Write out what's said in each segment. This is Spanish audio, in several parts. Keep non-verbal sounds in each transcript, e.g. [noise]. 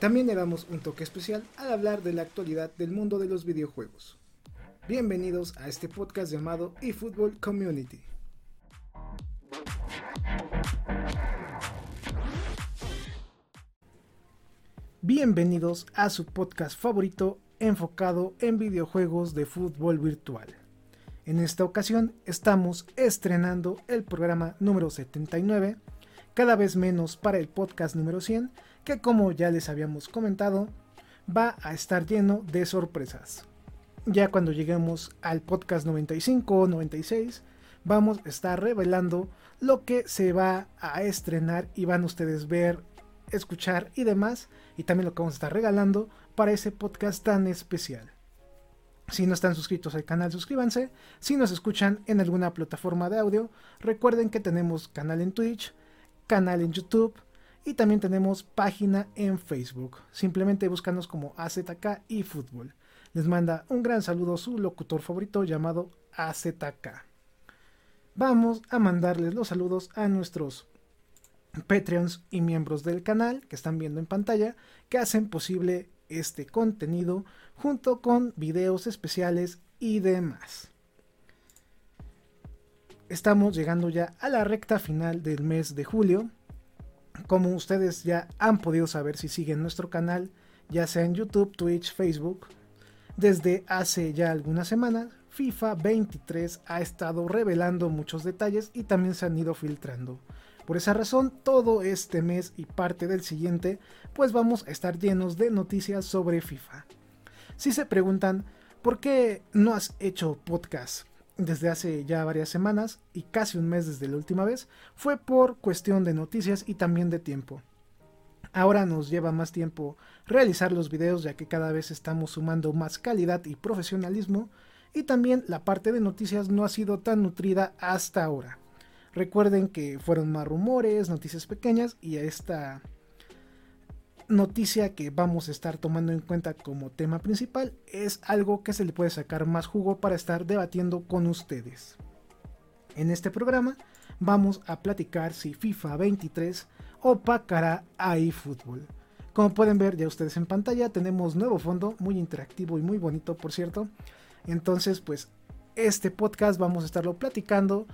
También le damos un toque especial al hablar de la actualidad del mundo de los videojuegos. Bienvenidos a este podcast llamado eFootball Community. Bienvenidos a su podcast favorito enfocado en videojuegos de fútbol virtual. En esta ocasión estamos estrenando el programa número 79, cada vez menos para el podcast número 100, que como ya les habíamos comentado, va a estar lleno de sorpresas. Ya cuando lleguemos al podcast 95 o 96, vamos a estar revelando lo que se va a estrenar y van ustedes ver escuchar y demás, y también lo que vamos a estar regalando para ese podcast tan especial. Si no están suscritos al canal, suscríbanse. Si nos escuchan en alguna plataforma de audio, recuerden que tenemos canal en Twitch, canal en YouTube y también tenemos página en Facebook. Simplemente búscanos como AZK y Fútbol. Les manda un gran saludo su locutor favorito llamado AZK. Vamos a mandarles los saludos a nuestros Patreons y miembros del canal que están viendo en pantalla que hacen posible este contenido junto con videos especiales y demás. Estamos llegando ya a la recta final del mes de julio. Como ustedes ya han podido saber si siguen nuestro canal, ya sea en YouTube, Twitch, Facebook, desde hace ya algunas semanas, FIFA 23 ha estado revelando muchos detalles y también se han ido filtrando. Por esa razón, todo este mes y parte del siguiente, pues vamos a estar llenos de noticias sobre FIFA. Si se preguntan, ¿por qué no has hecho podcast desde hace ya varias semanas y casi un mes desde la última vez? Fue por cuestión de noticias y también de tiempo. Ahora nos lleva más tiempo realizar los videos ya que cada vez estamos sumando más calidad y profesionalismo y también la parte de noticias no ha sido tan nutrida hasta ahora. Recuerden que fueron más rumores, noticias pequeñas y esta noticia que vamos a estar tomando en cuenta como tema principal es algo que se le puede sacar más jugo para estar debatiendo con ustedes. En este programa vamos a platicar si FIFA 23 opacará a eFootball. Como pueden ver ya ustedes en pantalla tenemos nuevo fondo, muy interactivo y muy bonito por cierto. Entonces pues este podcast vamos a estarlo platicando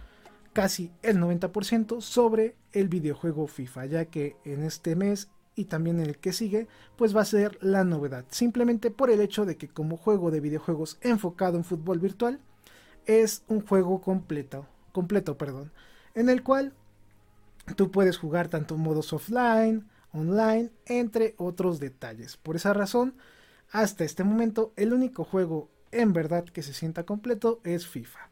casi el 90% sobre el videojuego FIFA, ya que en este mes y también en el que sigue, pues va a ser la novedad, simplemente por el hecho de que como juego de videojuegos enfocado en fútbol virtual, es un juego completo, completo, perdón, en el cual tú puedes jugar tanto modos offline, online, entre otros detalles. Por esa razón, hasta este momento, el único juego en verdad que se sienta completo es FIFA.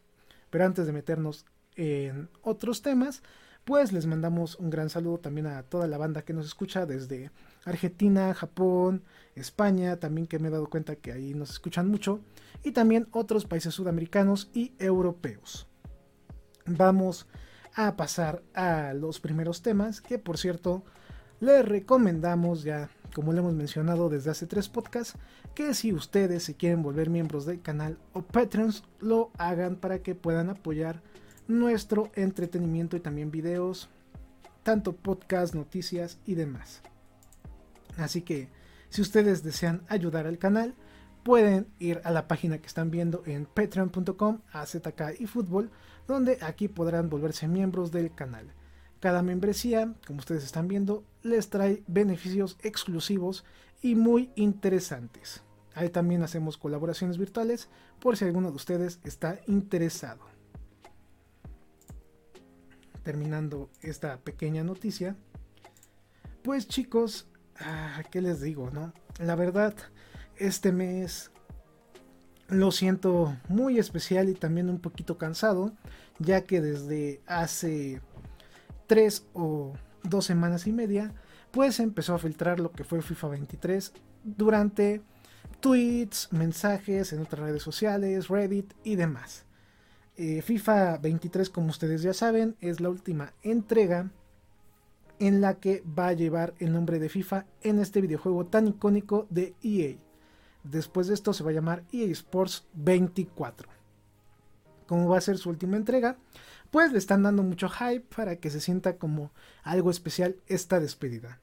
Pero antes de meternos en otros temas, pues les mandamos un gran saludo también a toda la banda que nos escucha desde Argentina, Japón, España, también que me he dado cuenta que ahí nos escuchan mucho, y también otros países sudamericanos y europeos. Vamos a pasar a los primeros temas, que por cierto les recomendamos ya, como lo hemos mencionado desde hace tres podcasts, que si ustedes se quieren volver miembros del canal o Patreons, lo hagan para que puedan apoyar nuestro entretenimiento y también videos, tanto podcast, noticias y demás. Así que si ustedes desean ayudar al canal, pueden ir a la página que están viendo en patreon.com AZK y fútbol, donde aquí podrán volverse miembros del canal. Cada membresía, como ustedes están viendo, les trae beneficios exclusivos y muy interesantes. Ahí también hacemos colaboraciones virtuales por si alguno de ustedes está interesado terminando esta pequeña noticia, pues chicos, ah, ¿qué les digo, no? La verdad, este mes lo siento muy especial y también un poquito cansado, ya que desde hace tres o dos semanas y media, pues empezó a filtrar lo que fue FIFA 23 durante tweets, mensajes en otras redes sociales, Reddit y demás. Eh, FIFA 23, como ustedes ya saben, es la última entrega en la que va a llevar el nombre de FIFA en este videojuego tan icónico de EA. Después de esto se va a llamar EA Sports 24. Como va a ser su última entrega, pues le están dando mucho hype para que se sienta como algo especial esta despedida.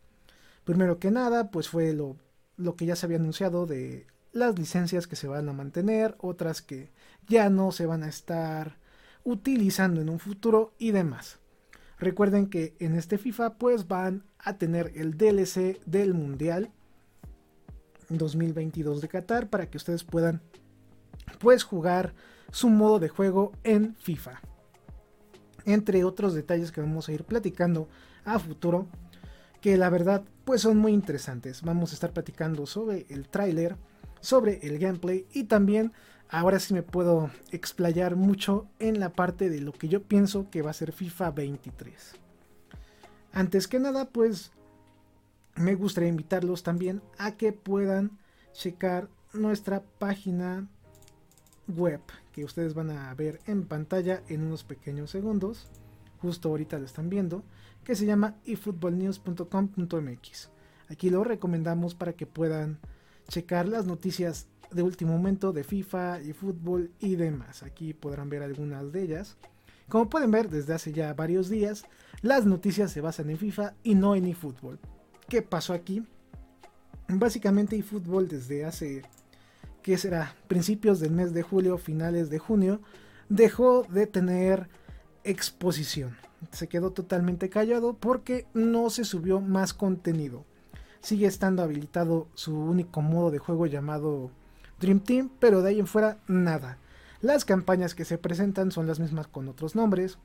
Primero que nada, pues fue lo, lo que ya se había anunciado de las licencias que se van a mantener, otras que ya no se van a estar utilizando en un futuro y demás. Recuerden que en este FIFA pues van a tener el DLC del Mundial 2022 de Qatar para que ustedes puedan pues jugar su modo de juego en FIFA. Entre otros detalles que vamos a ir platicando a futuro que la verdad pues son muy interesantes. Vamos a estar platicando sobre el tráiler, sobre el gameplay y también ahora sí me puedo explayar mucho en la parte de lo que yo pienso que va a ser FIFA 23. Antes que nada, pues me gustaría invitarlos también a que puedan checar nuestra página web que ustedes van a ver en pantalla en unos pequeños segundos. Justo ahorita lo están viendo, que se llama efootballnews.com.mx. Aquí lo recomendamos para que puedan checar las noticias de último momento de FIFA y fútbol y demás. Aquí podrán ver algunas de ellas. Como pueden ver desde hace ya varios días, las noticias se basan en FIFA y no en eFootball. ¿Qué pasó aquí? Básicamente eFootball desde hace, ¿qué será? Principios del mes de julio, finales de junio, dejó de tener exposición. Se quedó totalmente callado porque no se subió más contenido. Sigue estando habilitado su único modo de juego llamado Dream Team, pero de ahí en fuera nada. Las campañas que se presentan son las mismas con otros nombres.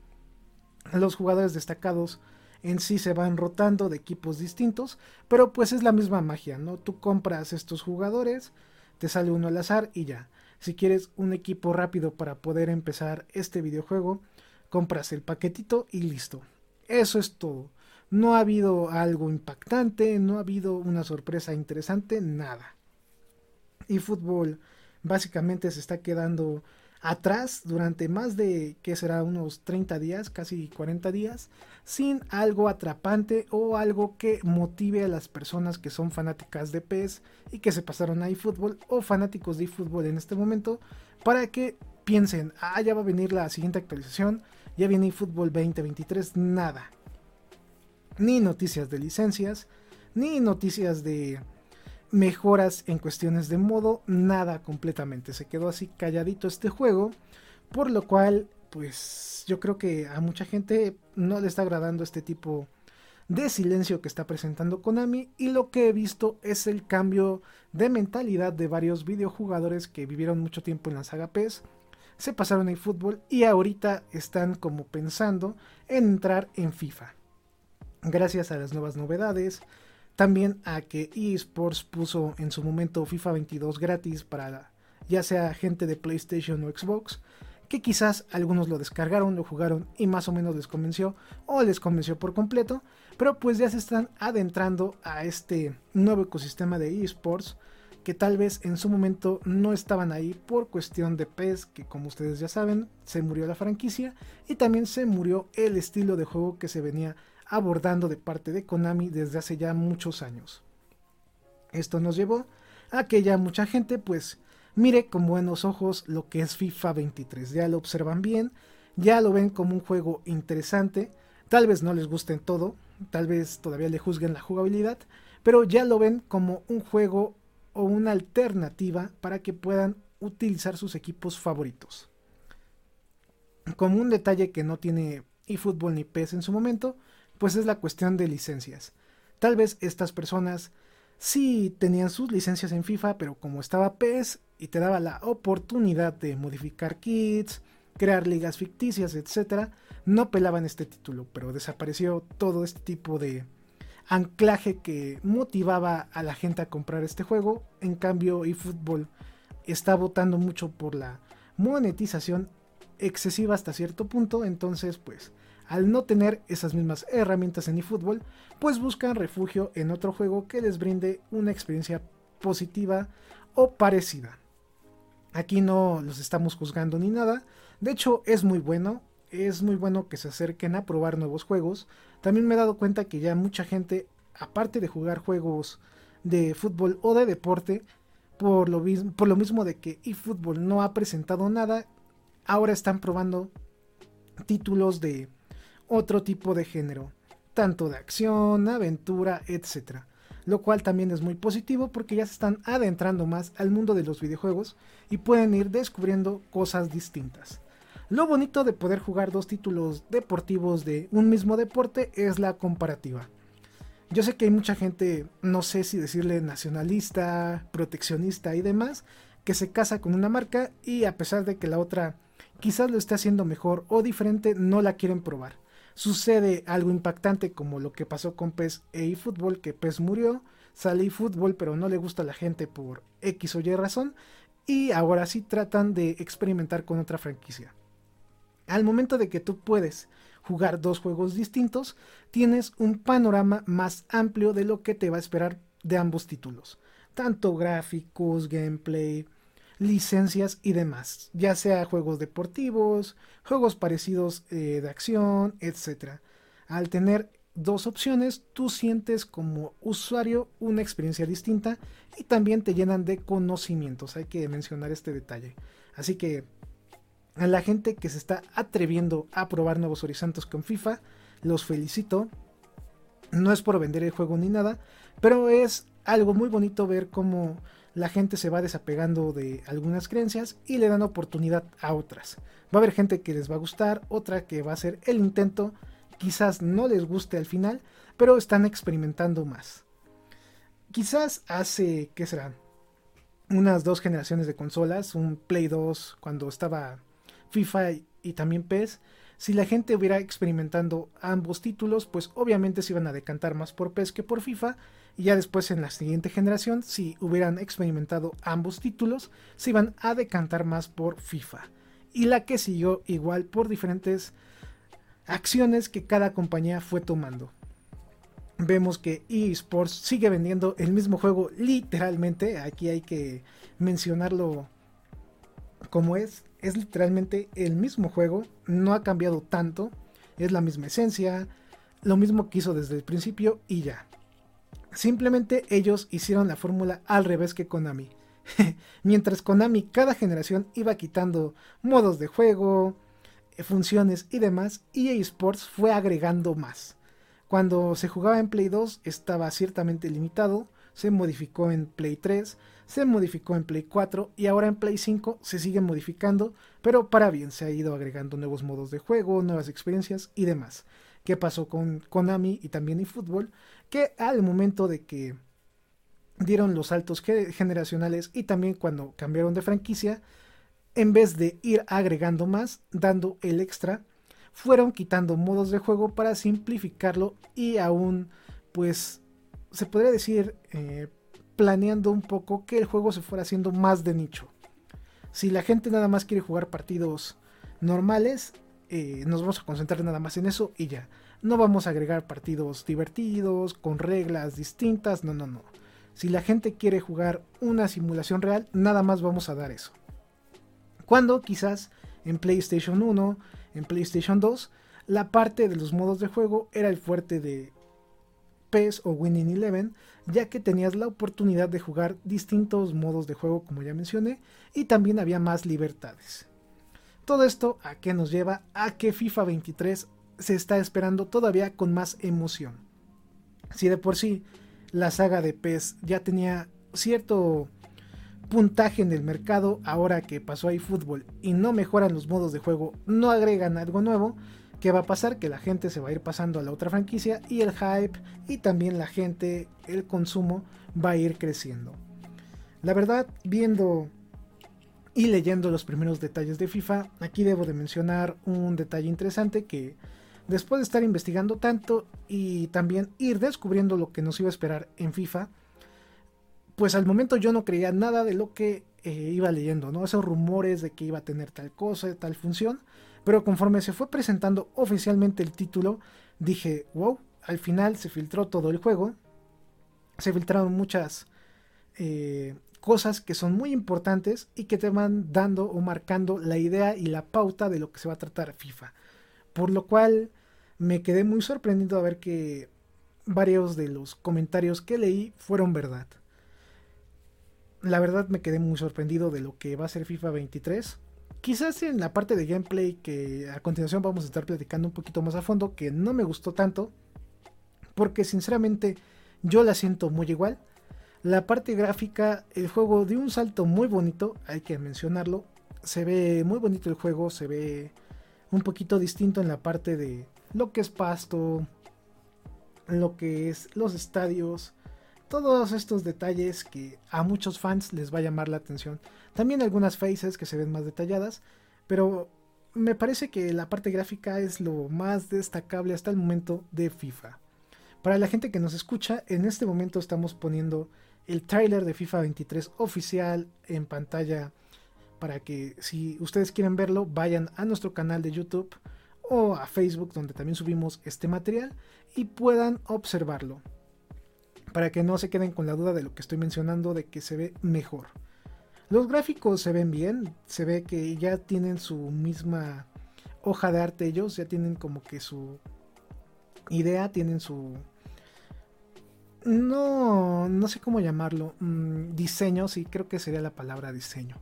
Los jugadores destacados en sí se van rotando de equipos distintos, pero pues es la misma magia, ¿no? Tú compras estos jugadores, te sale uno al azar y ya. Si quieres un equipo rápido para poder empezar este videojuego, compras el paquetito y listo. Eso es todo. No ha habido algo impactante, no ha habido una sorpresa interesante, nada y fútbol básicamente se está quedando atrás durante más de, que será? Unos 30 días, casi 40 días, sin algo atrapante o algo que motive a las personas que son fanáticas de PES y que se pasaron a eFootball o fanáticos de eFootball en este momento para que piensen, ah, ya va a venir la siguiente actualización, ya viene eFootball 2023, nada. Ni noticias de licencias, ni noticias de mejoras en cuestiones de modo, nada completamente. Se quedó así calladito este juego, por lo cual, pues yo creo que a mucha gente no le está agradando este tipo de silencio que está presentando Konami y lo que he visto es el cambio de mentalidad de varios videojugadores que vivieron mucho tiempo en la saga PES, se pasaron al fútbol y ahorita están como pensando en entrar en FIFA. Gracias a las nuevas novedades, también a que eSports puso en su momento FIFA 22 gratis para ya sea gente de PlayStation o Xbox, que quizás algunos lo descargaron, lo jugaron y más o menos les convenció o les convenció por completo, pero pues ya se están adentrando a este nuevo ecosistema de eSports que tal vez en su momento no estaban ahí por cuestión de PES, que como ustedes ya saben, se murió la franquicia y también se murió el estilo de juego que se venía abordando de parte de Konami desde hace ya muchos años. Esto nos llevó a que ya mucha gente pues mire con buenos ojos lo que es FIFA 23. Ya lo observan bien, ya lo ven como un juego interesante. Tal vez no les guste en todo, tal vez todavía le juzguen la jugabilidad, pero ya lo ven como un juego o una alternativa para que puedan utilizar sus equipos favoritos. Como un detalle que no tiene eFootball ni PES en su momento, pues es la cuestión de licencias. Tal vez estas personas sí tenían sus licencias en FIFA, pero como estaba PES y te daba la oportunidad de modificar kits, crear ligas ficticias, etc., no pelaban este título, pero desapareció todo este tipo de anclaje que motivaba a la gente a comprar este juego. En cambio, eFootball está votando mucho por la monetización excesiva hasta cierto punto, entonces pues al no tener esas mismas herramientas en eFootball, pues buscan refugio en otro juego que les brinde una experiencia positiva o parecida. Aquí no los estamos juzgando ni nada. De hecho, es muy bueno. Es muy bueno que se acerquen a probar nuevos juegos. También me he dado cuenta que ya mucha gente, aparte de jugar juegos de fútbol o de deporte, por lo, por lo mismo de que eFootball no ha presentado nada, ahora están probando títulos de otro tipo de género, tanto de acción, aventura, etc. Lo cual también es muy positivo porque ya se están adentrando más al mundo de los videojuegos y pueden ir descubriendo cosas distintas. Lo bonito de poder jugar dos títulos deportivos de un mismo deporte es la comparativa. Yo sé que hay mucha gente, no sé si decirle nacionalista, proteccionista y demás, que se casa con una marca y a pesar de que la otra quizás lo esté haciendo mejor o diferente, no la quieren probar. Sucede algo impactante como lo que pasó con PES e eFootball, que PES murió, sale eFootball pero no le gusta a la gente por X o Y razón y ahora sí tratan de experimentar con otra franquicia. Al momento de que tú puedes jugar dos juegos distintos, tienes un panorama más amplio de lo que te va a esperar de ambos títulos, tanto gráficos, gameplay, licencias y demás, ya sea juegos deportivos, juegos parecidos eh, de acción, etc. Al tener dos opciones, tú sientes como usuario una experiencia distinta y también te llenan de conocimientos, hay que mencionar este detalle. Así que a la gente que se está atreviendo a probar nuevos horizontes con FIFA, los felicito. No es por vender el juego ni nada, pero es algo muy bonito ver cómo la gente se va desapegando de algunas creencias y le dan oportunidad a otras. Va a haber gente que les va a gustar, otra que va a hacer el intento, quizás no les guste al final, pero están experimentando más. Quizás hace, ¿qué será? Unas dos generaciones de consolas, un Play 2 cuando estaba FIFA y también PES, si la gente hubiera experimentando ambos títulos, pues obviamente se iban a decantar más por PES que por FIFA. Y ya después en la siguiente generación, si hubieran experimentado ambos títulos, se iban a decantar más por FIFA. Y la que siguió igual por diferentes acciones que cada compañía fue tomando. Vemos que eSports sigue vendiendo el mismo juego literalmente. Aquí hay que mencionarlo como es es literalmente el mismo juego, no ha cambiado tanto, es la misma esencia, lo mismo que hizo desde el principio y ya. Simplemente ellos hicieron la fórmula al revés que Konami. [laughs] Mientras Konami cada generación iba quitando modos de juego, eh, funciones y demás, EA Sports fue agregando más. Cuando se jugaba en Play 2 estaba ciertamente limitado, se modificó en Play 3, se modificó en Play 4 y ahora en Play 5 se sigue modificando, pero para bien se ha ido agregando nuevos modos de juego, nuevas experiencias y demás. ¿Qué pasó con Konami y también eFootball? Que al momento de que dieron los saltos generacionales y también cuando cambiaron de franquicia, en vez de ir agregando más, dando el extra, fueron quitando modos de juego para simplificarlo y aún, pues, se podría decir, eh, planeando un poco que el juego se fuera haciendo más de nicho. Si la gente nada más quiere jugar partidos normales, eh, nos vamos a concentrar nada más en eso y ya. No vamos a agregar partidos divertidos, con reglas distintas, no, no, no. Si la gente quiere jugar una simulación real, nada más vamos a dar eso. Cuando quizás en PlayStation 1, en PlayStation 2, la parte de los modos de juego era el fuerte de PES o Winning Eleven, ya que tenías la oportunidad de jugar distintos modos de juego como ya mencioné y también había más libertades. Todo esto a qué nos lleva a que FIFA 23 se está esperando todavía con más emoción. Si de por sí la saga de PES ya tenía cierto puntaje en el mercado, ahora que pasó ahí fútbol y no mejoran los modos de juego, no agregan algo nuevo, ¿Qué va a pasar? Que la gente se va a ir pasando a la otra franquicia y el hype y también la gente, el consumo va a ir creciendo. La verdad, viendo y leyendo los primeros detalles de FIFA, aquí debo de mencionar un detalle interesante que después de estar investigando tanto y también ir descubriendo lo que nos iba a esperar en FIFA, pues al momento yo no creía nada de lo que eh, iba leyendo, ¿no? Esos rumores de que iba a tener tal cosa, tal función. Pero conforme se fue presentando oficialmente el título, dije, wow, al final se filtró todo el juego. Se filtraron muchas eh, cosas que son muy importantes y que te van dando o marcando la idea y la pauta de lo que se va a tratar FIFA. Por lo cual me quedé muy sorprendido a ver que varios de los comentarios que leí fueron verdad. La verdad me quedé muy sorprendido de lo que va a ser FIFA 23. Quizás en la parte de gameplay que a continuación vamos a estar platicando un poquito más a fondo, que no me gustó tanto, porque sinceramente yo la siento muy igual. La parte gráfica, el juego dio un salto muy bonito, hay que mencionarlo. Se ve muy bonito el juego, se ve un poquito distinto en la parte de lo que es pasto, lo que es los estadios, todos estos detalles que a muchos fans les va a llamar la atención. También algunas faces que se ven más detalladas, pero me parece que la parte gráfica es lo más destacable hasta el momento de FIFA. Para la gente que nos escucha, en este momento estamos poniendo el trailer de FIFA 23 oficial en pantalla para que si ustedes quieren verlo vayan a nuestro canal de YouTube o a Facebook donde también subimos este material y puedan observarlo para que no se queden con la duda de lo que estoy mencionando de que se ve mejor. Los gráficos se ven bien, se ve que ya tienen su misma hoja de arte ellos, ya tienen como que su idea, tienen su no, no sé cómo llamarlo, mm, diseño, sí, creo que sería la palabra diseño.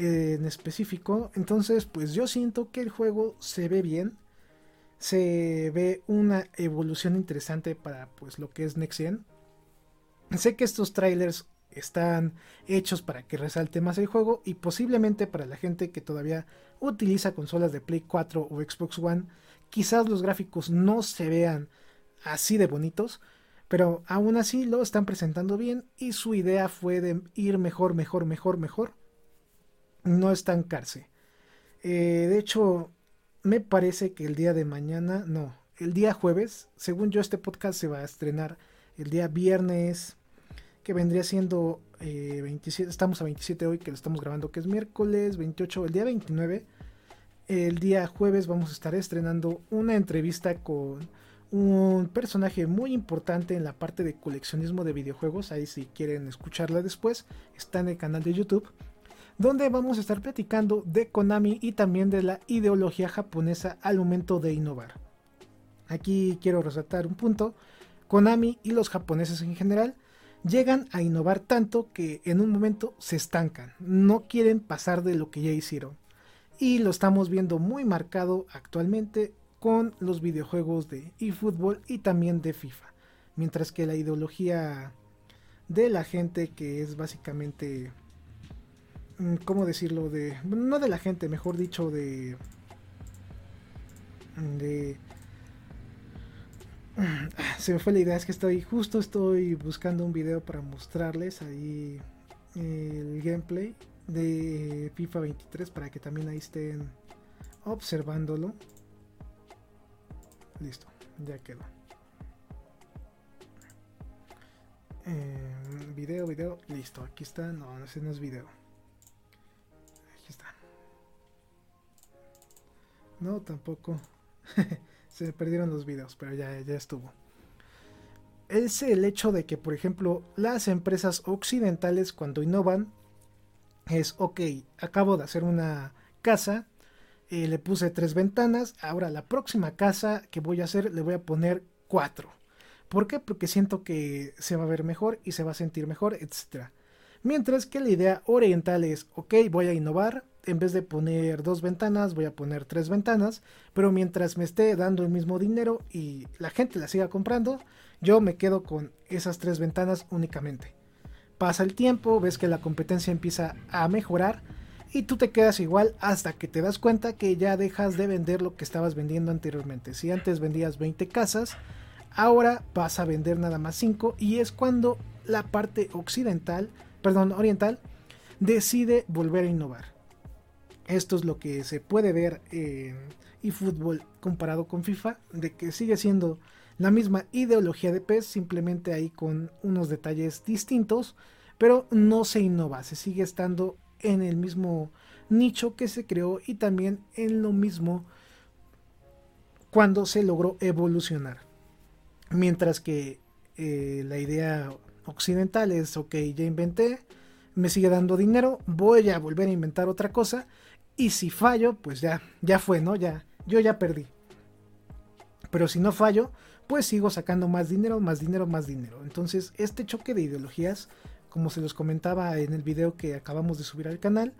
En específico, entonces pues yo siento que el juego se ve bien, se ve una evolución interesante para pues lo que es Next Gen. Sé que estos trailers están hechos para que resalte más el juego y posiblemente para la gente que todavía utiliza consolas de Play 4 o Xbox One, quizás los gráficos no se vean así de bonitos, pero aún así lo están presentando bien y su idea fue de ir mejor, mejor, mejor, mejor. No estancarse. Eh, de hecho, me parece que el día de mañana, no, el día jueves, según yo este podcast se va a estrenar el día viernes, que vendría siendo 27, eh, estamos a 27 hoy que lo estamos grabando, que es miércoles 28, el día 29. El día jueves vamos a estar estrenando una entrevista con un personaje muy importante en la parte de coleccionismo de videojuegos. Ahí si quieren escucharla después, está en el canal de YouTube. Donde vamos a estar platicando de Konami y también de la ideología japonesa al momento de innovar. Aquí quiero resaltar un punto. Konami y los japoneses en general llegan a innovar tanto que en un momento se estancan. No quieren pasar de lo que ya hicieron. Y lo estamos viendo muy marcado actualmente con los videojuegos de eFootball y también de FIFA. Mientras que la ideología de la gente que es básicamente, ¿cómo decirlo? De, no de la gente, mejor dicho, de... de [sighs] se me fue la idea, es que estoy justo estoy buscando un video para mostrarles ahí el gameplay de FIFA 23 para que también ahí estén observándolo. Listo, ya quedó. Eh, video, video, listo. Aquí está. No, ese no es video. No, tampoco. [laughs] Se perdieron los videos, pero ya, ya estuvo. Es el hecho de que, por ejemplo, las empresas occidentales cuando innovan es, ok, acabo de hacer una casa, eh, le puse tres ventanas. Ahora la próxima casa que voy a hacer le voy a poner cuatro. ¿Por qué? Porque siento que se va a ver mejor y se va a sentir mejor, etc. Mientras que la idea oriental es, ok, voy a innovar. En vez de poner dos ventanas, voy a poner tres ventanas. Pero mientras me esté dando el mismo dinero y la gente la siga comprando, yo me quedo con esas tres ventanas únicamente. Pasa el tiempo, ves que la competencia empieza a mejorar y tú te quedas igual hasta que te das cuenta que ya dejas de vender lo que estabas vendiendo anteriormente. Si antes vendías 20 casas, ahora vas a vender nada más 5 y es cuando la parte occidental, perdón, oriental, decide volver a innovar. Esto es lo que se puede ver en eFootball comparado con FIFA, de que sigue siendo la misma ideología de PES, simplemente ahí con unos detalles distintos, pero no se innova, se sigue estando en el mismo nicho que se creó y también en lo mismo cuando se logró evolucionar. Mientras que eh, la idea occidental es, ok, ya inventé, me sigue dando dinero, voy a volver a inventar otra cosa y si fallo, pues ya, ya fue, ¿no? Ya, yo ya perdí. Pero si no fallo, pues sigo sacando más dinero, más dinero, más dinero. Entonces, este choque de ideologías, como se los comentaba en el video que acabamos de subir al canal,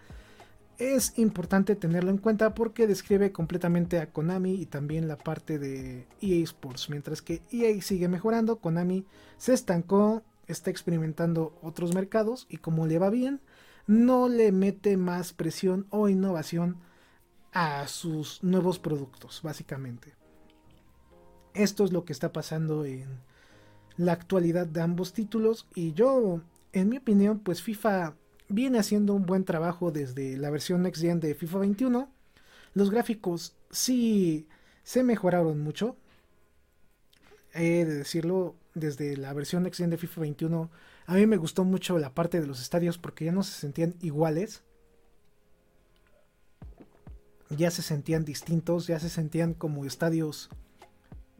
es importante tenerlo en cuenta porque describe completamente a Konami y también la parte de EA Sports. Mientras que EA sigue mejorando, Konami se estancó, está experimentando otros mercados y como le va bien, no le mete más presión o innovación a sus nuevos productos, básicamente. Esto es lo que está pasando en la actualidad de ambos títulos y yo, en mi opinión, pues FIFA viene haciendo un buen trabajo desde la versión Next Gen de FIFA 21. Los gráficos sí se mejoraron mucho. He de decirlo, desde la versión Next Gen de FIFA 21, a mí me gustó mucho la parte de los estadios porque ya no se sentían iguales. Ya se sentían distintos, ya se sentían como estadios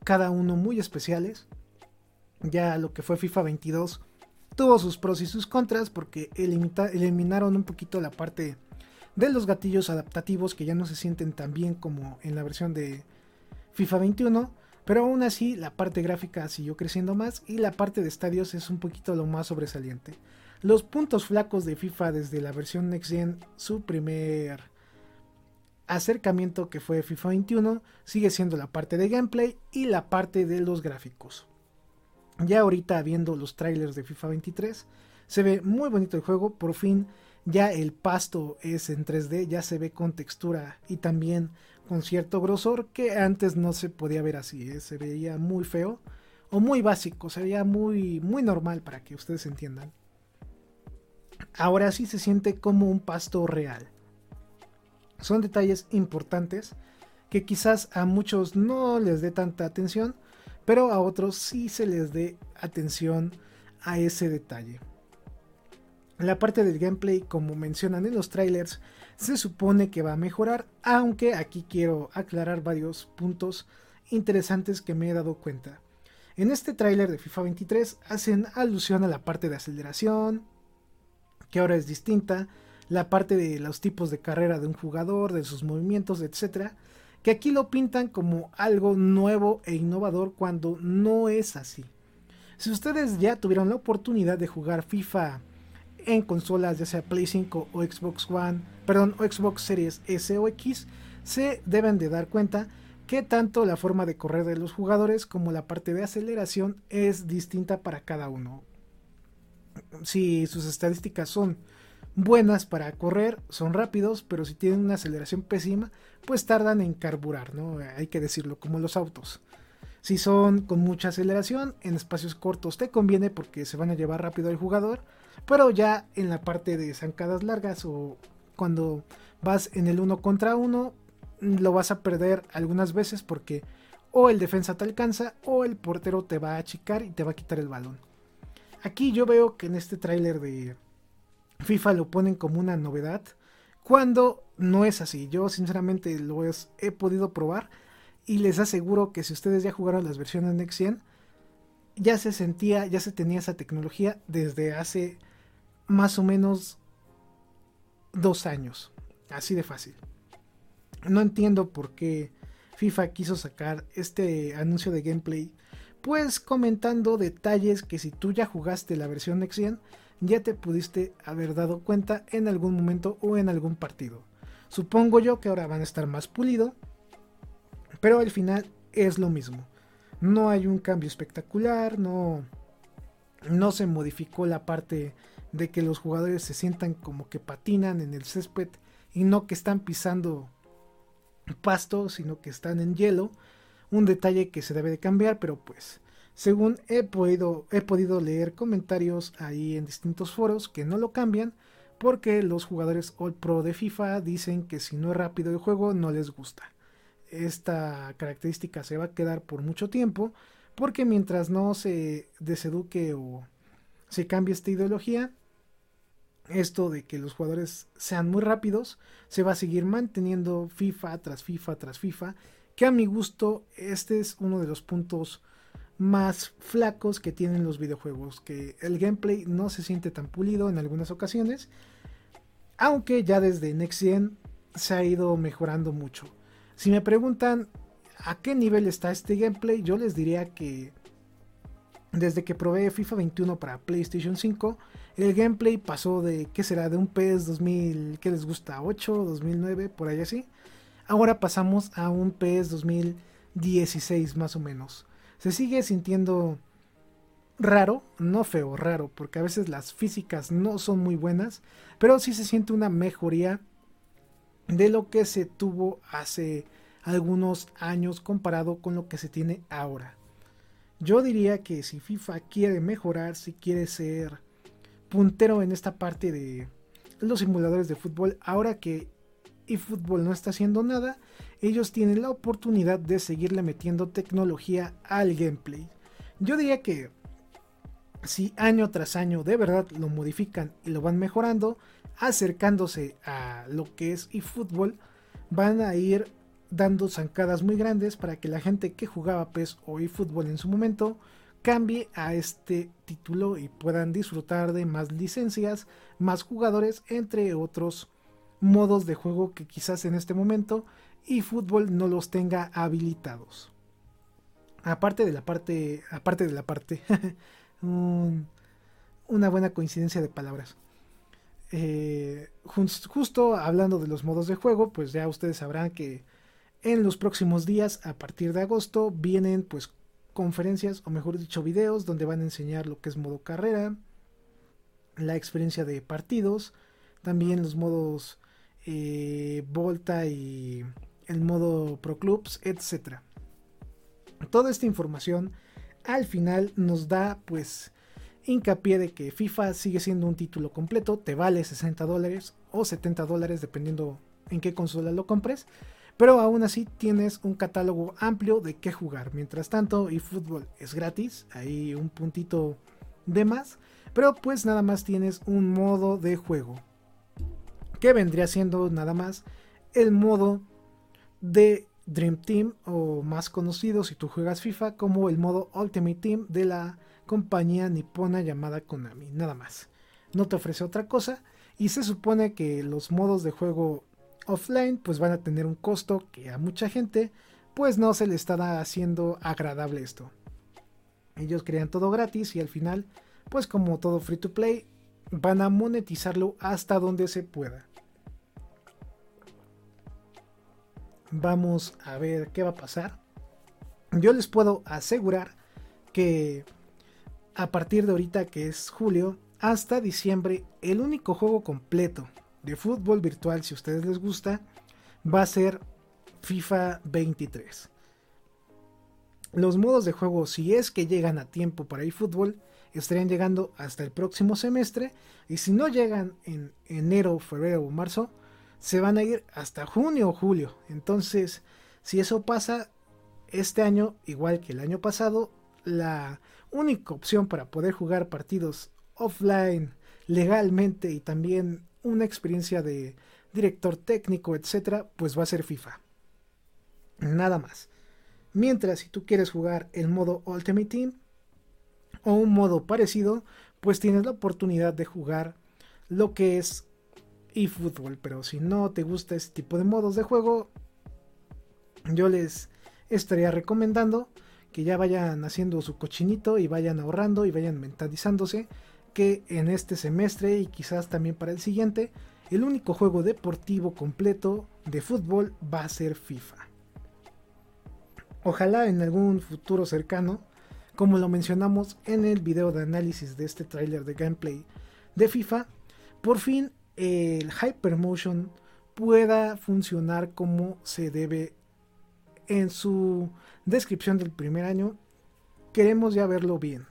cada uno muy especiales. Ya lo que fue FIFA 22 tuvo sus pros y sus contras porque eliminaron un poquito la parte de los gatillos adaptativos que ya no se sienten tan bien como en la versión de FIFA 21. Pero aún así la parte gráfica siguió creciendo más y la parte de estadios es un poquito lo más sobresaliente. Los puntos flacos de FIFA desde la versión Next Gen, su primer acercamiento que fue FIFA 21, sigue siendo la parte de gameplay y la parte de los gráficos. Ya ahorita viendo los trailers de FIFA 23, se ve muy bonito el juego, por fin ya el pasto es en 3D, ya se ve con textura y también con cierto grosor que antes no se podía ver así, ¿eh? se veía muy feo o muy básico, se veía muy, muy normal para que ustedes entiendan. Ahora sí se siente como un pasto real. Son detalles importantes que quizás a muchos no les dé tanta atención, pero a otros sí se les dé atención a ese detalle. La parte del gameplay, como mencionan en los trailers, se supone que va a mejorar, aunque aquí quiero aclarar varios puntos interesantes que me he dado cuenta. En este tráiler de FIFA 23 hacen alusión a la parte de aceleración, que ahora es distinta, la parte de los tipos de carrera de un jugador, de sus movimientos, etc que aquí lo pintan como algo nuevo e innovador cuando no es así. Si ustedes ya tuvieron la oportunidad de jugar FIFA en consolas ya sea Play 5 o Xbox One, perdón, o Xbox Series S o X, se deben de dar cuenta que tanto la forma de correr de los jugadores como la parte de aceleración es distinta para cada uno. Si sus estadísticas son buenas para correr, son rápidos, pero si tienen una aceleración pésima, pues tardan en carburar, ¿no? Hay que decirlo, como los autos. Si son con mucha aceleración, en espacios cortos te conviene porque se van a llevar rápido al jugador, pero ya en la parte de zancadas largas o cuando vas en el uno contra uno, lo vas a perder algunas veces porque o el defensa te alcanza o el portero te va a achicar y te va a quitar el balón. Aquí yo veo que en este tráiler de FIFA lo ponen como una novedad. Cuando no es así. Yo sinceramente lo he podido probar. Y les aseguro que si ustedes ya jugaron las versiones Next ya se sentía, ya se tenía esa tecnología desde hace más o menos dos años. Así de fácil. No entiendo por qué FIFA quiso sacar este anuncio de gameplay. Pues comentando detalles que si tú ya jugaste la versión Next Gen, ya te pudiste haber dado cuenta en algún momento o en algún partido. Supongo yo que ahora van a estar más pulido, pero al final es lo mismo. No hay un cambio espectacular, no, no se modificó la parte de que los jugadores se sientan como que patinan en el césped y no que están pisando pasto, sino que están en hielo. Un detalle que se debe de cambiar, pero pues según he podido, he podido leer comentarios ahí en distintos foros que no lo cambian porque los jugadores All Pro de FIFA dicen que si no es rápido el juego no les gusta. Esta característica se va a quedar por mucho tiempo porque mientras no se deseduque o se cambie esta ideología, esto de que los jugadores sean muy rápidos se va a seguir manteniendo FIFA tras FIFA tras FIFA, que a mi gusto este es uno de los puntos más flacos que tienen los videojuegos, que el gameplay no se siente tan pulido en algunas ocasiones, aunque ya desde Next Gen se ha ido mejorando mucho. Si me preguntan a qué nivel está este gameplay, yo les diría que desde que probé FIFA 21 para PlayStation 5, el gameplay pasó de, ¿qué será? De un PS 2000, ¿qué les gusta? 8, 2009, por ahí así. Ahora pasamos a un PS 2016 más o menos se sigue sintiendo raro, no feo, raro, porque a veces las físicas no son muy buenas, pero sí se siente una mejoría de lo que se tuvo hace algunos años comparado con lo que se tiene ahora. Yo diría que si FIFA quiere mejorar, si quiere ser puntero en esta parte de los simuladores de fútbol, ahora que eFootball no está haciendo nada, ellos tienen la oportunidad de seguirle metiendo tecnología al gameplay. Yo diría que si año tras año de verdad lo modifican y lo van mejorando, acercándose a lo que es eFootball, van a ir dando zancadas muy grandes para que la gente que jugaba PES o eFootball en su momento cambie a este título y puedan disfrutar de más licencias, más jugadores, entre otros modos de juego que quizás en este momento fútbol no los tenga habilitados. Aparte de la parte, aparte de la parte, [laughs] una buena coincidencia de palabras. Eh, justo hablando de los modos de juego, pues ya ustedes sabrán que en los próximos días, a partir de agosto, vienen pues conferencias, o mejor dicho, videos, donde van a enseñar lo que es modo carrera, la experiencia de partidos, también los modos eh, Volta y el modo Pro Clubs, etc. Toda esta información al final nos da pues hincapié de que FIFA sigue siendo un título completo, te vale 60 dólares o 70 dólares dependiendo en qué consola lo compres, pero aún así tienes un catálogo amplio de qué jugar. Mientras tanto, eFootball es gratis, hay un puntito de más, pero pues nada más tienes un modo de juego que vendría siendo nada más el modo de Dream Team o más conocido si tú juegas FIFA como el modo Ultimate Team de la compañía nipona llamada Konami, nada más. No te ofrece otra cosa y se supone que los modos de juego offline pues van a tener un costo que a mucha gente pues no se le está haciendo agradable esto. Ellos crean todo gratis y al final pues como todo free to play van a monetizarlo hasta donde se pueda. Vamos a ver qué va a pasar. Yo les puedo asegurar que a partir de ahorita que es julio hasta diciembre el único juego completo de fútbol virtual si a ustedes les gusta va a ser FIFA 23. Los modos de juego si es que llegan a tiempo para eFootball estarían llegando hasta el próximo semestre y si no llegan en enero, febrero o marzo se van a ir hasta junio o julio. Entonces, si eso pasa, este año, igual que el año pasado, la única opción para poder jugar partidos offline legalmente y también una experiencia de director técnico, etcétera, pues va a ser FIFA. Nada más. Mientras si tú quieres jugar el modo Ultimate Team o un modo parecido, pues tienes la oportunidad de jugar lo que es fútbol. Pero si no te gusta este tipo de modos de juego, yo les estaría recomendando que ya vayan haciendo su cochinito y vayan ahorrando y vayan mentalizándose que en este semestre y quizás también para el siguiente, el único juego deportivo completo de fútbol va a ser FIFA. Ojalá en algún futuro cercano, como lo mencionamos en el video de análisis de este tráiler de gameplay de FIFA, por fin el Hypermotion pueda funcionar como se debe en su descripción del primer año. Queremos ya verlo bien.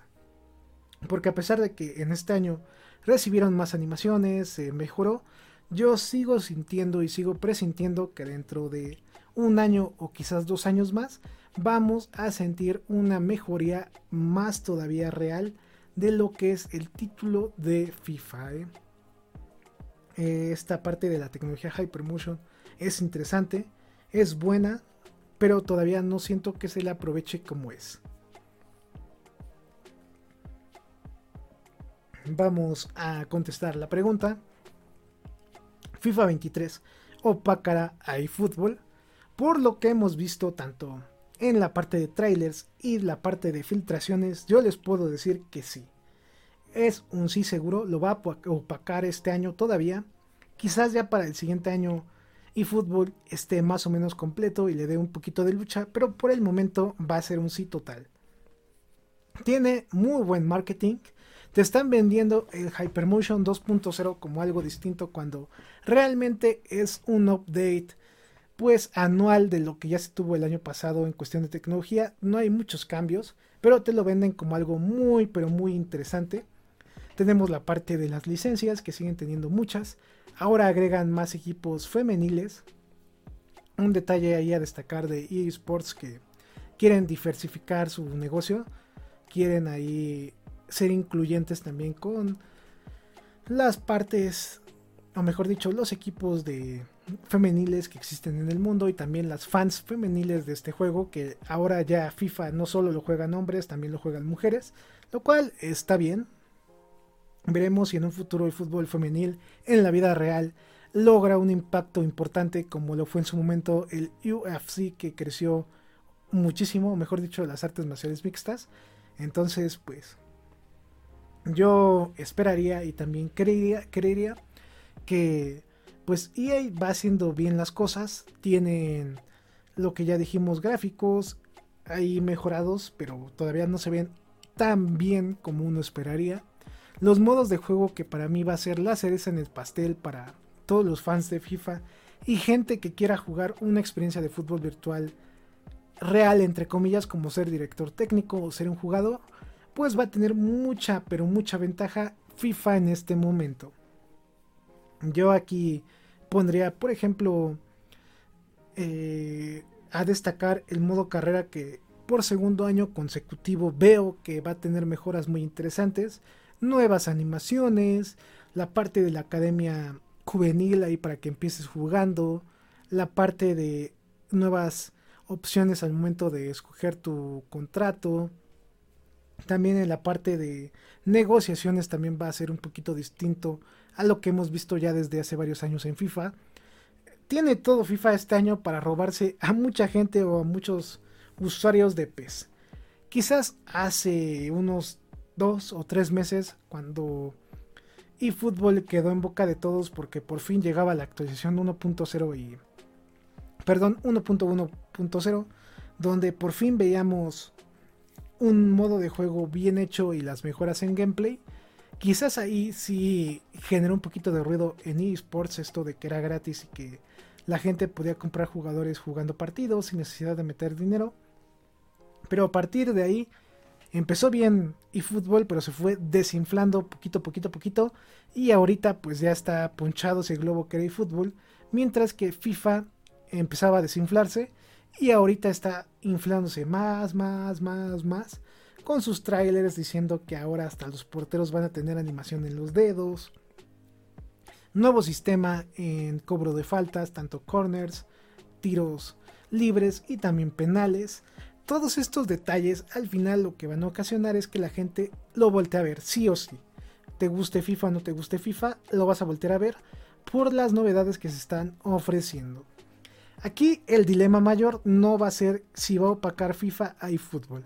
Porque a pesar de que en este año recibieron más animaciones, se mejoró, yo sigo sintiendo y sigo presintiendo que dentro de un año o quizás dos años más vamos a sentir una mejoría más todavía real de lo que es el título de FIFA. ¿eh? esta parte de la tecnología Hypermotion es interesante, es buena, pero todavía no siento que se le aproveche como es. Vamos a contestar la pregunta. FIFA 23 opacará a eFootball, por lo que hemos visto tanto en la parte de trailers y la parte de filtraciones, yo les puedo decir que sí. Es un sí seguro, lo va a opacar este año todavía. Quizás ya para el siguiente año eFootball esté más o menos completo y le dé un poquito de lucha, pero por el momento va a ser un sí total. Tiene muy buen marketing. Te están vendiendo el Hypermotion 2.0 como algo distinto cuando realmente es un update pues anual de lo que ya se tuvo el año pasado en cuestión de tecnología. No hay muchos cambios, pero te lo venden como algo muy pero muy interesante. Tenemos la parte de las licencias que siguen teniendo muchas. Ahora agregan más equipos femeniles. Un detalle ahí a destacar de eSports que quieren diversificar su negocio. Quieren ahí ser incluyentes también con las partes, o mejor dicho, los equipos de femeniles que existen en el mundo y también las fans femeniles de este juego que ahora ya FIFA no solo lo juegan hombres, también lo juegan mujeres, lo cual está bien. Veremos si en un futuro el fútbol femenil en la vida real logra un impacto importante como lo fue en su momento el UFC que creció muchísimo, mejor dicho, las artes marciales mixtas. Entonces, pues yo esperaría y también creería, que pues EA va haciendo bien las cosas. Tienen lo que ya dijimos, gráficos ahí mejorados, pero todavía no se ven tan bien como uno esperaría. Los modos de juego que para mí va a ser la cereza en el pastel para todos los fans de FIFA y gente que quiera jugar una experiencia de fútbol virtual real, entre comillas, como ser director técnico o ser un jugador, pues va a tener mucha, pero mucha ventaja FIFA en este momento. Yo aquí pondría, por ejemplo, eh, a destacar el modo carrera que por segundo año consecutivo veo que va a tener mejoras muy interesantes, nuevas animaciones, la parte de la academia juvenil ahí para que empieces jugando, la parte de nuevas opciones al momento de escoger tu contrato, también en la parte de negociaciones también va a ser un poquito distinto a lo que hemos visto ya desde hace varios años en FIFA. Tiene todo FIFA este año para robarse a mucha gente o a muchos usuarios de PES. Quizás hace unos dos o tres meses cuando eFootball quedó en boca de todos porque por fin llegaba la actualización 1.0 y perdón 1.1.0 donde por fin veíamos un modo de juego bien hecho y las mejoras en gameplay, quizás ahí sí generó un poquito de ruido en eSports esto de que era gratis y que la gente podía comprar jugadores jugando partidos sin necesidad de meter dinero. Pero a partir de ahí empezó bien eFootball, pero se fue desinflando poquito, poquito, poquito. Y ahorita pues ya está ponchado ese globo que era eFootball. Mientras que FIFA empezaba a desinflarse y ahorita está inflándose más, más, más, más. Con sus trailers diciendo que ahora hasta los porteros van a tener animación en los dedos. Nuevo sistema en cobro de faltas, tanto corners, tiros libres y también penales. Todos estos detalles al final lo que van a ocasionar es que la gente lo voltee a ver, sí o sí. Te guste FIFA o no te guste FIFA, lo vas a voltear a ver por las novedades que se están ofreciendo. Aquí el dilema mayor no va a ser si va a opacar FIFA a eFootball.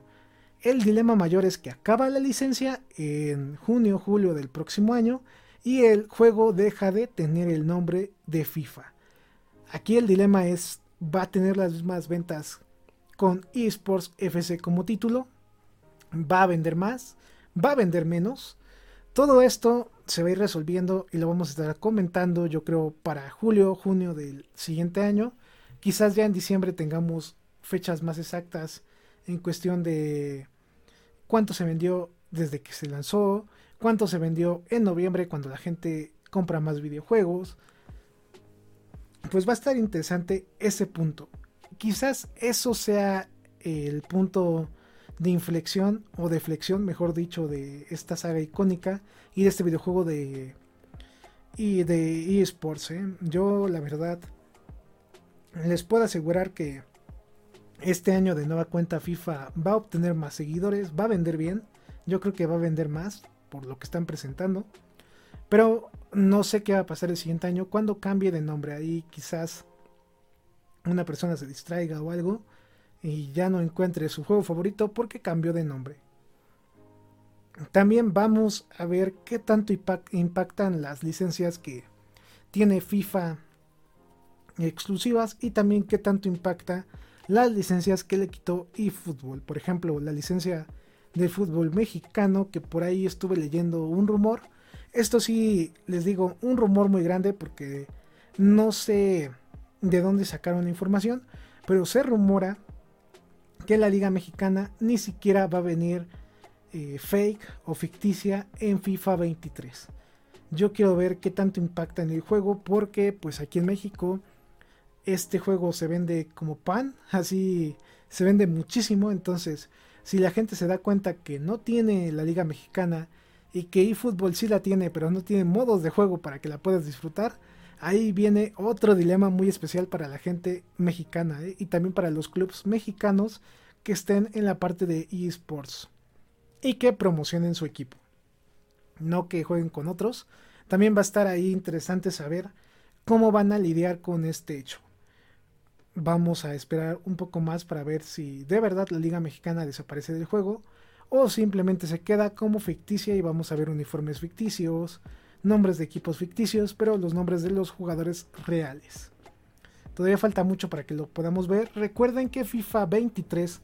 El dilema mayor es que acaba la licencia en junio, julio del próximo año y el juego deja de tener el nombre de FIFA. Aquí el dilema es, ¿va a tener las mismas ventas con eSports FC como título? ¿Va a vender más? ¿Va a vender menos? Todo esto se va a ir resolviendo y lo vamos a estar comentando yo creo para julio, junio del siguiente año Quizás ya en diciembre tengamos fechas más exactas en cuestión de cuánto se vendió desde que se lanzó, cuánto se vendió en noviembre cuando la gente compra más videojuegos. Pues va a estar interesante ese punto. Quizás eso sea el punto de inflexión o de flexión, mejor dicho, de esta saga icónica y de este videojuego de y de eSports. ¿eh? Yo la verdad les puedo asegurar que este año de nueva cuenta FIFA va a obtener más seguidores, va a vender bien. Yo creo que va a vender más por lo que están presentando. Pero no sé qué va a pasar el siguiente año cuando cambie de nombre. Ahí quizás una persona se distraiga o algo y ya no encuentre su juego favorito porque cambió de nombre. También vamos a ver qué tanto impactan las licencias que tiene FIFA exclusivas y también qué tanto impacta las licencias que le quitó eFootball. Por ejemplo, la licencia de fútbol mexicano, que por ahí estuve leyendo un rumor. Esto sí, les digo, un rumor muy grande porque no sé de dónde sacaron la información, pero se rumora que la Liga Mexicana ni siquiera va a venir eh, fake o ficticia en FIFA 23. Yo quiero ver qué tanto impacta en el juego porque pues aquí en México este juego se vende como pan, [laughs] así se vende muchísimo, entonces si la gente se da cuenta que no tiene la liga mexicana y que eFootball sí la tiene, pero no tiene modos de juego para que la puedas disfrutar, ahí viene otro dilema muy especial para la gente mexicana ¿eh? y también para los clubes mexicanos que estén en la parte de eSports y que promocionen su equipo, no que jueguen con otros. También va a estar ahí interesante saber cómo van a lidiar con este hecho vamos a esperar un poco más para ver si de verdad la Liga Mexicana desaparece del juego o simplemente se queda como ficticia y vamos a ver uniformes ficticios, nombres de equipos ficticios, pero los nombres de los jugadores reales. Todavía falta mucho para que lo podamos ver. Recuerden que FIFA 23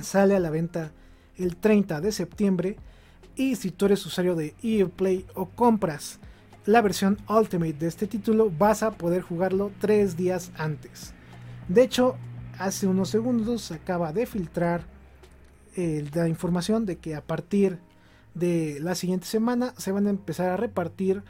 sale a la venta el 30 de septiembre y si tú eres usuario de EA Play o compras la versión Ultimate de este título vas a poder jugarlo tres días antes. De hecho, hace unos segundos se acaba de filtrar eh, la información de que a partir de la siguiente semana se van a empezar a repartir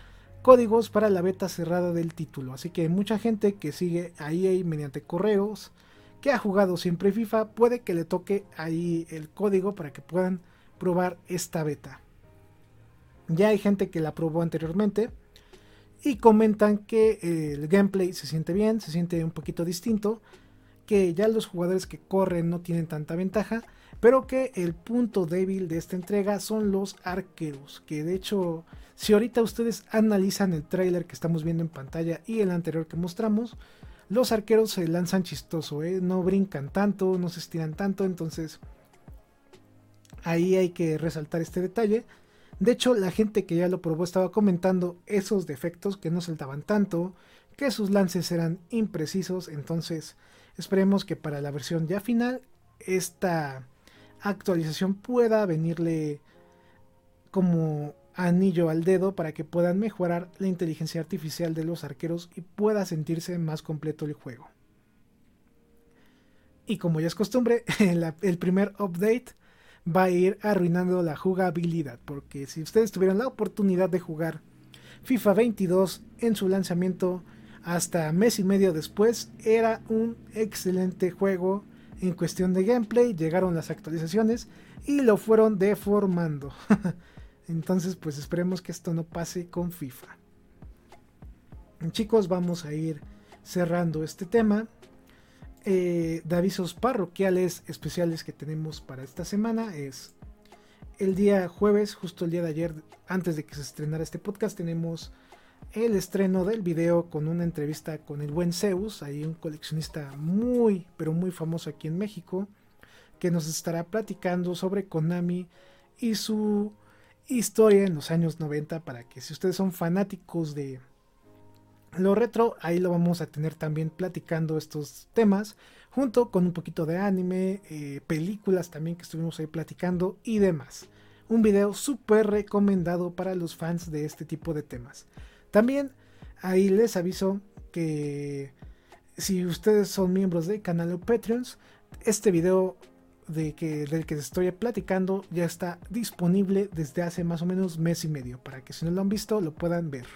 códigos para la beta cerrada del título. Así que mucha gente que sigue a EA mediante correos, que ha jugado siempre FIFA, puede que le toque ahí el código para que puedan probar esta beta. Ya hay gente que la probó anteriormente y comentan que eh, el gameplay se siente bien, se siente un poquito distinto, que ya los jugadores que corren no tienen tanta ventaja, pero que el punto débil de esta entrega son los arqueros, que de hecho si ahorita ustedes analizan el trailer que estamos viendo en pantalla y el anterior que mostramos, los arqueros se lanzan chistoso, ¿eh? no brincan tanto, no se estiran tanto, entonces ahí hay que resaltar este detalle. De hecho, la gente que ya lo probó estaba comentando esos defectos que no saltaban tanto, que sus lances eran imprecisos, entonces esperemos que para la versión ya final esta actualización pueda venirle como anillo al dedo para que puedan mejorar la inteligencia artificial de los arqueros y pueda sentirse más completo el juego. Y como ya es costumbre, [laughs] el primer update va a ir arruinando la jugabilidad. Porque si ustedes tuvieron la oportunidad de jugar FIFA 22 en su lanzamiento hasta mes y medio después, era un excelente juego en cuestión de gameplay. Llegaron las actualizaciones y lo fueron deformando. [laughs] Entonces, pues esperemos que esto no pase con FIFA. Chicos, vamos a ir cerrando este tema eh, de avisos parroquiales especiales que tenemos para esta semana es el día jueves, justo el día de ayer, antes de que se estrenara este podcast, tenemos el estreno del video con una entrevista con el buen Zeus, ahí un coleccionista muy, pero muy famoso aquí en México, que nos estará platicando sobre Konami y su historia en los años 90 para que si ustedes son fanáticos de, lo retro, ahí lo vamos a tener también platicando estos temas, junto con un poquito de anime, eh, películas también que estuvimos ahí platicando y demás. Un video súper recomendado para los fans de este tipo de temas. También ahí les aviso que si ustedes son miembros del canal o Patreons, este video de que, del que estoy platicando ya está disponible desde hace más o menos mes y medio, para que si no lo han visto lo puedan ver.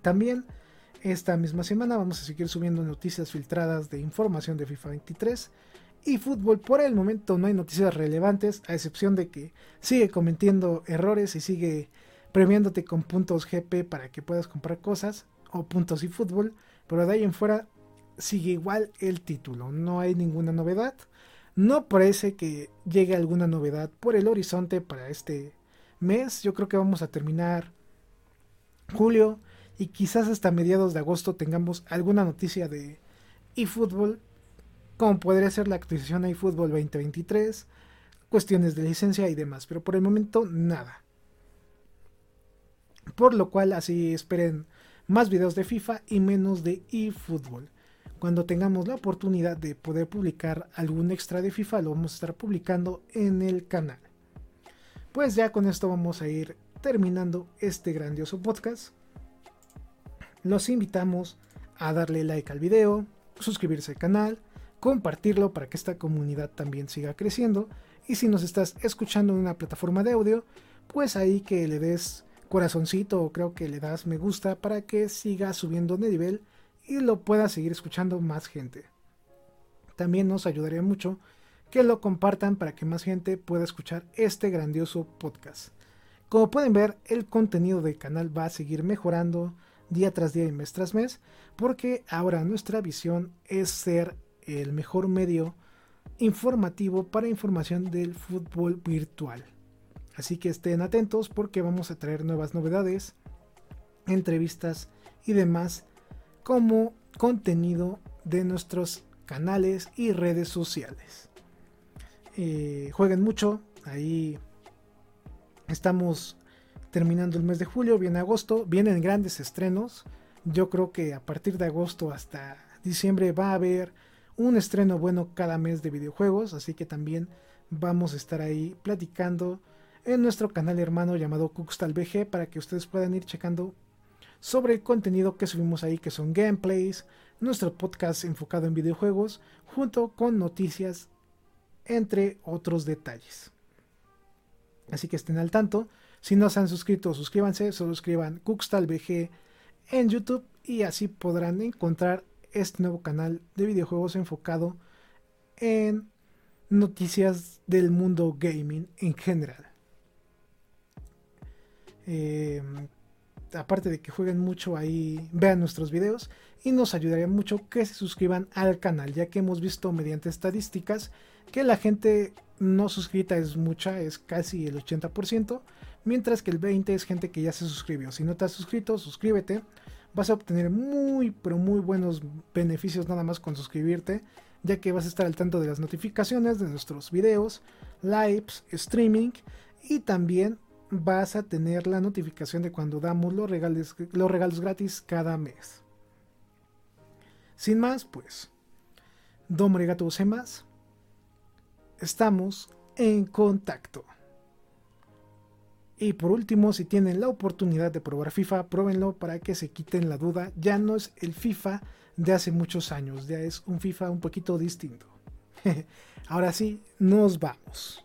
También esta misma semana vamos a seguir subiendo noticias filtradas de información de FIFA 23 y fútbol. Por el momento no hay noticias relevantes, a excepción de que sigue cometiendo errores y sigue premiándote con puntos GP para que puedas comprar cosas o puntos y fútbol. Pero de ahí en fuera sigue igual el título, no hay ninguna novedad. No parece que llegue alguna novedad por el horizonte para este mes. Yo creo que vamos a terminar julio y quizás hasta mediados de agosto tengamos alguna noticia de eFootball, como podría ser la actualización a eFootball 2023, cuestiones de licencia y demás, pero por el momento nada. Por lo cual así esperen más videos de FIFA y menos de eFootball. Cuando tengamos la oportunidad de poder publicar algún extra de FIFA, lo vamos a estar publicando en el canal. Pues ya con esto vamos a ir terminando este grandioso podcast. Los invitamos a darle like al video, suscribirse al canal, compartirlo para que esta comunidad también siga creciendo. Y si nos estás escuchando en una plataforma de audio, pues ahí que le des corazoncito creo que le das me gusta para que siga subiendo de nivel y lo pueda seguir escuchando más gente. También nos ayudaría mucho que lo compartan para que más gente pueda escuchar este grandioso podcast. Como pueden ver, el contenido del canal va a seguir mejorando día tras día y mes tras mes, porque ahora nuestra visión es ser el mejor medio informativo para información del fútbol virtual. Así que estén atentos porque vamos a traer nuevas novedades, entrevistas y demás como contenido de nuestros canales y redes sociales. Eh, jueguen mucho, ahí estamos terminando el mes de julio, viene agosto, vienen grandes estrenos. Yo creo que a partir de agosto hasta diciembre va a haber un estreno bueno cada mes de videojuegos, así que también vamos a estar ahí platicando en nuestro canal hermano llamado Cuxtal BG para que ustedes puedan ir checando sobre el contenido que subimos ahí, que son gameplays, nuestro podcast enfocado en videojuegos, junto con noticias, entre otros detalles. Así que estén al tanto. Si no se han suscrito, suscríbanse, solo escriban Cuxtal BG en YouTube y así podrán encontrar este nuevo canal de videojuegos enfocado en noticias del mundo gaming en general. Eh, aparte de que jueguen mucho ahí, vean nuestros videos y nos ayudaría mucho que se suscriban al canal, ya que hemos visto mediante estadísticas que la gente no suscrita es mucha, es casi el 80%, mientras que el 20% es gente que ya se suscribió. Si no te has suscrito, suscríbete. Vas a obtener muy, pero muy buenos beneficios nada más con suscribirte, ya que vas a estar al tanto de las notificaciones de nuestros videos, lives, streaming y también vas a tener la notificación de cuando damos los regalos, los regalos gratis cada mes. Sin más, pues, Domo Arigato más. Estamos en contacto. Y por último, si tienen la oportunidad de probar FIFA, pruébenlo para que se quiten la duda. Ya no es el FIFA de hace muchos años, ya es un FIFA un poquito distinto. [laughs] Ahora sí, nos vamos.